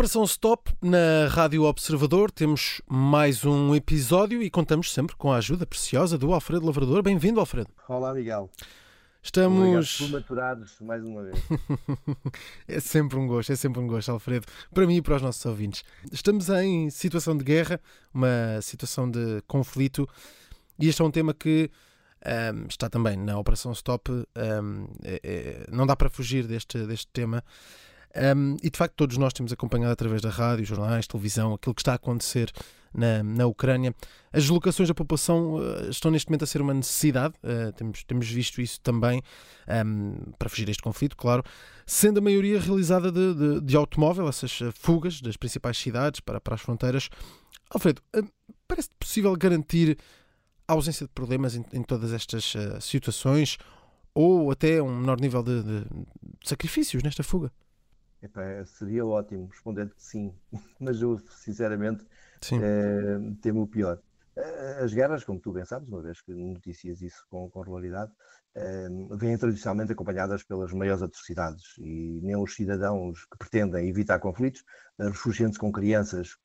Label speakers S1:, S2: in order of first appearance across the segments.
S1: Operação Stop na Rádio Observador. Temos mais um episódio e contamos sempre com a ajuda preciosa do Alfredo Lavrador. Bem-vindo, Alfredo.
S2: Olá, Miguel.
S1: Estamos.
S2: maturados mais uma vez.
S1: é sempre um gosto, é sempre um gosto, Alfredo, para mim e para os nossos ouvintes. Estamos em situação de guerra, uma situação de conflito, e este é um tema que um, está também na Operação Stop. Um, é, é, não dá para fugir deste, deste tema. Um, e de facto, todos nós temos acompanhado através da rádio, jornais, televisão, aquilo que está a acontecer na, na Ucrânia. As deslocações da população uh, estão neste momento a ser uma necessidade, uh, temos, temos visto isso também um, para fugir deste conflito, claro, sendo a maioria realizada de, de, de automóvel, essas uh, fugas das principais cidades para, para as fronteiras. Alfredo, uh, parece possível garantir a ausência de problemas em, em todas estas situações ou até um menor nível de, de sacrifícios nesta fuga?
S2: Epá, seria ótimo respondendo que sim, mas eu sinceramente eh, temo o pior. Eh, as guerras, como tu bem sabes, uma vez que noticias isso com, com regularidade, eh, vêm tradicionalmente acompanhadas pelas maiores atrocidades e nem os cidadãos que pretendem evitar conflitos refugiando-se com crianças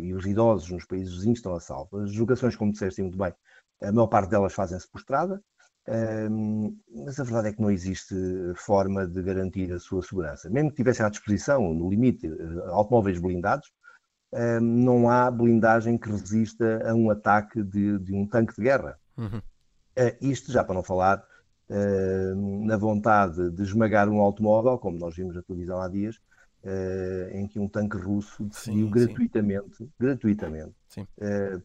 S2: e os idosos nos países vizinhos estão a salvo. As julgações, como disseste muito bem, a maior parte delas fazem-se por estrada, um, mas a verdade é que não existe forma de garantir a sua segurança. Mesmo que tivessem à disposição, no limite, eh, automóveis blindados, um, não há blindagem que resista a um ataque de, de um tanque de guerra. Uhum. Uh, isto já para não falar uh, na vontade de esmagar um automóvel, como nós vimos na televisão há dias, uh, em que um tanque russo decidiu sim, gratuitamente, sim. gratuitamente sim.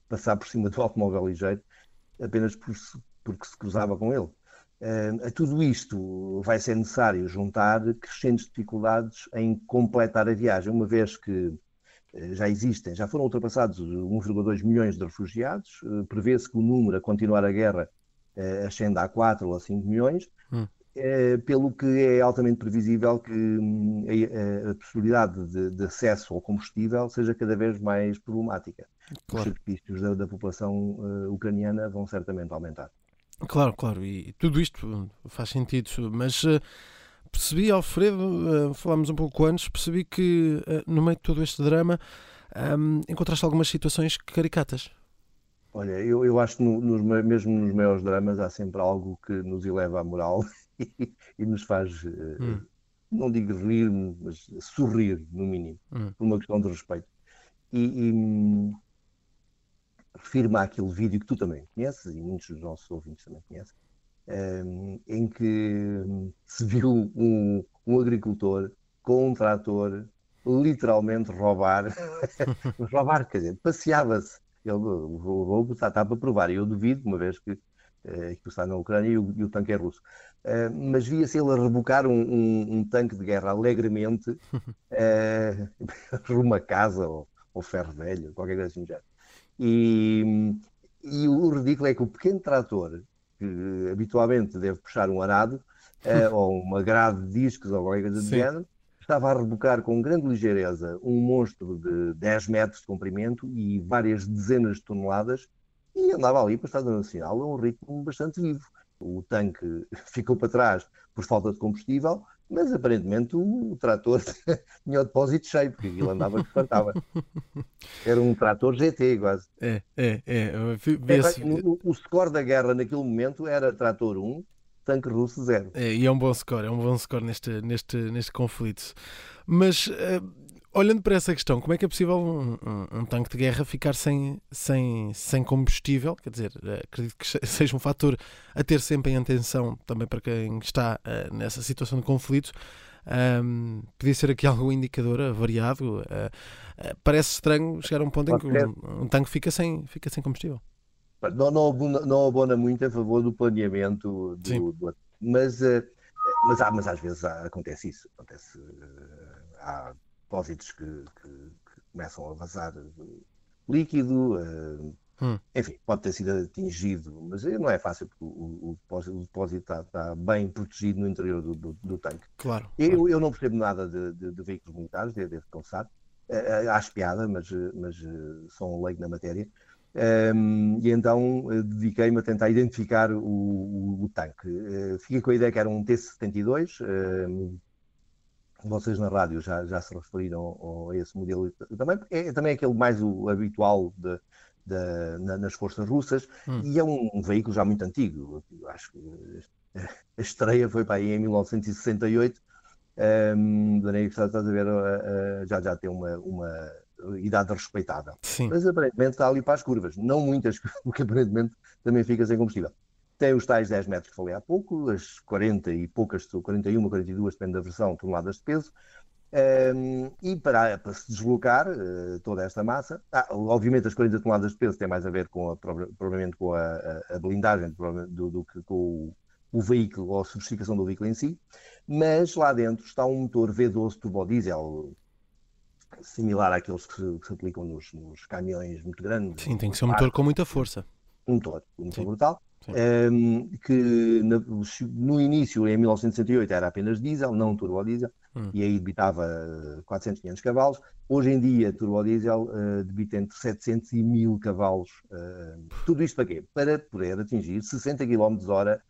S2: passar por cima do automóvel ligeiro apenas por, porque se cruzava com ele. Uh, a tudo isto vai ser necessário juntar crescentes dificuldades em completar a viagem, uma vez que uh, já existem, já foram ultrapassados 1,2 milhões de refugiados, uh, prevê-se que o número a continuar a guerra ascenda a 4 ou a 5 milhões, hum. pelo que é altamente previsível que hum, a, a, possibilidade de, de, acesso ao combustível seja cada vez mais problemática. Claro. Os sacrifícios da, da população ucraniana vão certamente aumentar.
S1: Claro, claro, e tudo isto faz sentido, mas uh, percebi, Alfredo, uh, falámos um pouco antes, percebi que uh, no meio de todo este drama um, encontraste algumas situações caricatas.
S2: Olha, eu, eu acho que no, nos, mesmo nos maiores dramas há sempre algo que nos eleva a moral e, e nos faz, hum. não digo rir, mas sorrir, no mínimo, hum. por uma questão de respeito. E, e refiro-me àquele vídeo que tu também conheces e muitos dos nossos ouvintes também conhecem, um, ehm, em que se viu um, um agricultor com um trator literalmente roubar, roubar, quer dizer, passeava-se. Ele, o roubo está, está para provar, e eu duvido, uma vez que uh, que está na Ucrânia e o, e o tanque é russo. Uh, mas via-se ele a rebocar um, um, um, tanque de guerra alegremente uh, rumo a casa ou, ou ferro velho, qualquer coisa assim já. E, e o ridículo é que o pequeno trator, que habitualmente deve puxar um arado, uh, ou uma grade de discos ou qualquer coisa do género, estava a rebocar com grande ligeireza um monstro de 10 metros de comprimento e várias dezenas de toneladas e andava ali para o Estado Nacional a um ritmo bastante vivo. O tanque ficou para trás por falta de combustível, mas aparentemente o, trator tinha o depósito cheio, porque aquilo andava que fartava. Era um trator GT quase.
S1: É, é, é.
S2: é o, o score da guerra naquele momento era trator 1, tanque russo 0.
S1: É, e é um bom score, é um bom score neste, neste, neste conflito. Mas uh, olhando para essa questão, como é que é possível um, um, um, tanque de guerra ficar sem, sem, sem combustível? Quer dizer, eh, acredito que seja um fator a ter sempre em atenção também para quem está uh, nessa situação de conflito. Um, podia ser aqui algum indicador variado. Uh, uh, parece estranho chegar a um ponto em que um, um, tanque fica sem, fica sem combustível.
S2: Não, não, abona, não abona muito a favor do planeamento, do, do mas, mas, mas, às vezes acontece isso. Acontece, há depósitos que, que, que começam a vazar líquido, uh, hum. enfim, pode ter sido atingido, mas não é fácil porque o, o depósito, o depósito está, está, bem protegido no interior do, do, do tanque.
S1: Claro.
S2: Eu,
S1: claro.
S2: eu não percebo nada de, de, de veículos militares, devo confessar. Uh, acho piada, mas, mas sou um leigo na matéria. Um, e então dediquei-me a tentar identificar o, o, o tanque. Uh, fiquei com a ideia que era um T-72, uh, vocês na rádio já, já se referiram a esse modelo também, é também aquele mais o habitual de, de, na, nas forças russas hum. e é um, um, veículo já muito antigo. Acho que a estreia foi para aí em 1968, um, estás a ver, uh, uh, já, já tem uma, uma idade respeitável. Sim. Mas aparentemente está ali para as curvas, não muitas, porque aparentemente também fica sem combustível. Tem os tais 10 metros que falei há pouco, as 40 e poucas, 41, 42, depende da versão, toneladas de peso. Um, e para, para, se deslocar uh, toda esta massa, ah, obviamente as 40 toneladas de peso têm mais a ver com a, provavelmente com a, a blindagem do, do, que com o, o, veículo ou a sofisticação do veículo em si, mas lá dentro está um motor V12 turbo diesel similar àqueles que se, que se aplicam nos, nos, caminhões muito grandes.
S1: Sim, tem que ser um motor com muita força.
S2: Um motor, um motor brutal. Um, que na, no início, em 1968, era apenas diesel, não turbo diesel, hum. e aí debitava 400, 500 cavalos. Hoje em dia, turbo diesel uh, debita entre 700 e 1000 cavalos. Uh, tudo isto para quê? Para poder atingir 60 km hora.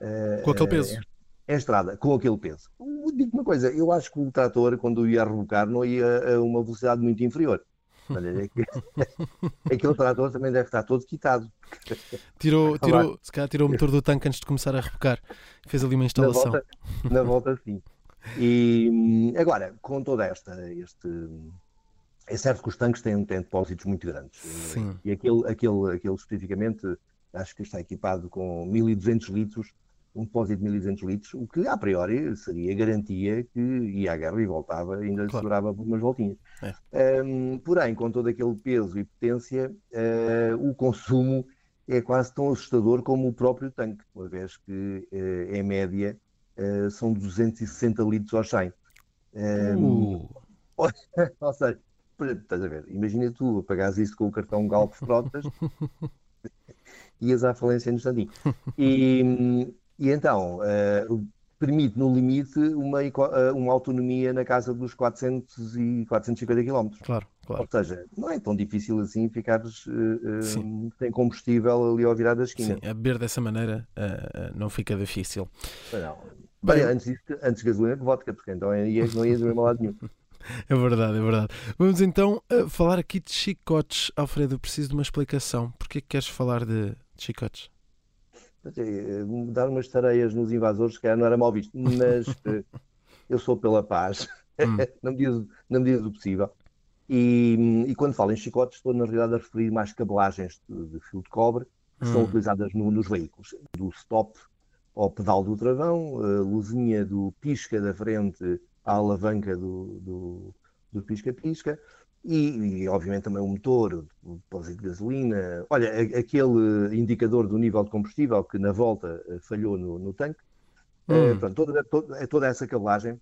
S1: Uh, com aquele peso.
S2: É estrada, com aquele peso. Digo uma coisa, eu acho que o trator, quando ia rebocar, não ia a uma velocidade muito inferior. É que, aquele trator também deve estar todo quitado.
S1: Tirou, tirou, se calhar tirou o motor do tanque antes de começar a rebocar. Fez ali uma instalação.
S2: Na volta, na volta sim. E agora, com toda esta, este. É certo que os tanques têm, têm depósitos muito grandes. Sim. E aquele, aquele, aquele especificamente, acho que está equipado com 1200 litros um depósito de 1.200 litros, o que a priori seria garantia que ia à guerra e voltava, ainda claro. segurava por umas voltinhas. É. Um, porém, com todo aquele peso e potência, uh, o consumo é quase tão assustador como o próprio tanque, uma vez que, uh, em média, uh, são 260 litros ao 100. Um, uh. ou seja, estás a ver, imagina tu apagares isso com o cartão Galp Frotas ias à falência no instantinho. E, e então uh, permite, no limite, uma, uh, uma autonomia na casa dos 400 e 450 km.
S1: Claro, claro.
S2: Ou seja, não é tão difícil assim ficares uh, sem combustível ali ao virar da esquina.
S1: Sim, a beber dessa maneira não fica difícil.
S2: Não. Bem, antes, disso, antes gasolina que vodka, porque então aí não ias ver lado nenhum.
S1: É verdade, é verdade. Vamos então falar aqui de chicotes. Alfredo, preciso de uma explicação. Porquê que queres falar de, de chicotes?
S2: Eh, dar umas tareias nos invasores, se calhar não era mal visto, mas eh, eu sou pela paz, hum. na, medida, na medida do possível. E, e, quando falo em chicotes, estou na realidade a referir mais cabelagens de, de fio de cobre que hum. são utilizadas no, nos veículos, do stop ao pedal do travão, a luzinha do pisca da frente à alavanca do pisca-pisca, e, e, obviamente também o motor, o depósito de gasolina. Olha, aquele indicador do nível de combustível que na volta eh, falhou no, no tanque. Hum. Uh, pronto, toda, toda, toda, essa cabelagem,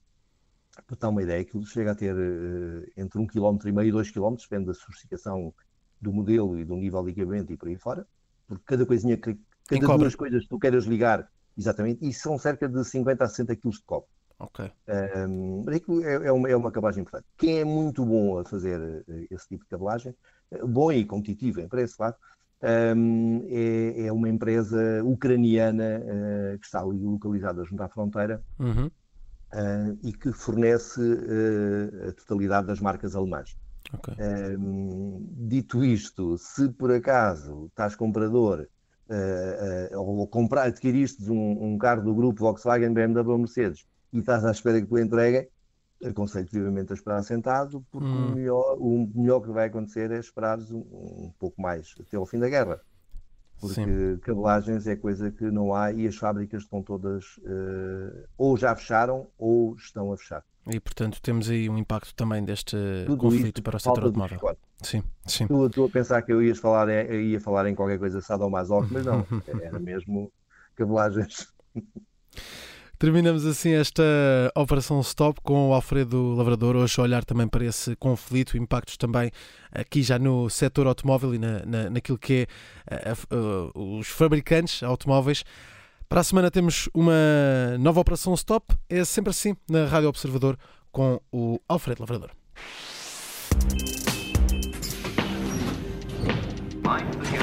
S2: para dar uma ideia, aquilo chega a ter uh, entre 1,5 km e 2 km, depende da sofisticação do modelo e do nível de equipamento e por aí fora, porque cada coisinha, cada duas coisas que tu queiras ligar, exatamente, e são cerca de 50 a 60 kg de cobre.
S1: Ok.
S2: Um, é, é, uma, é uma cabelagem importante. Quem é muito bom a fazer eh, esse tipo de cabelagem, eh, bom e competitivo em preço, claro, um, é, é, uma empresa ucraniana uh, que está ali localizada junto à fronteira uhum. uh, e que fornece uh, a totalidade das marcas alemãs. Okay. Um, dito isto, se por acaso estás comprador ou comprar, adquiriste um, um carro do grupo Volkswagen, BMW, Mercedes e estás à espera que tu entreguem, aconselho vivamente a esperar sentado, porque hum. o, melhor, o melhor que vai acontecer é esperar um, um pouco mais até ao fim da guerra. Porque Sim. cabelagens é coisa que não há e as fábricas estão todas uh, ou já fecharam ou estão a fechar.
S1: E portanto temos aí um impacto também deste Tudo conflito para o setor automóvel. Sim, sim.
S2: Tu, tu a pensar que eu ia falar, eu ia falar em qualquer coisa sadomasoque, mas não, era mesmo cabelagens.
S1: Terminamos assim esta Operação Stop com o Alfredo Lavrador, hoje a olhar também para esse conflito, impactos também aqui já no setor automóvel e na, na, naquilo que é os fabricantes automóveis. Para a semana temos uma nova Operação Stop, é sempre assim na Rádio Observador com o Alfredo Lavrador. Mind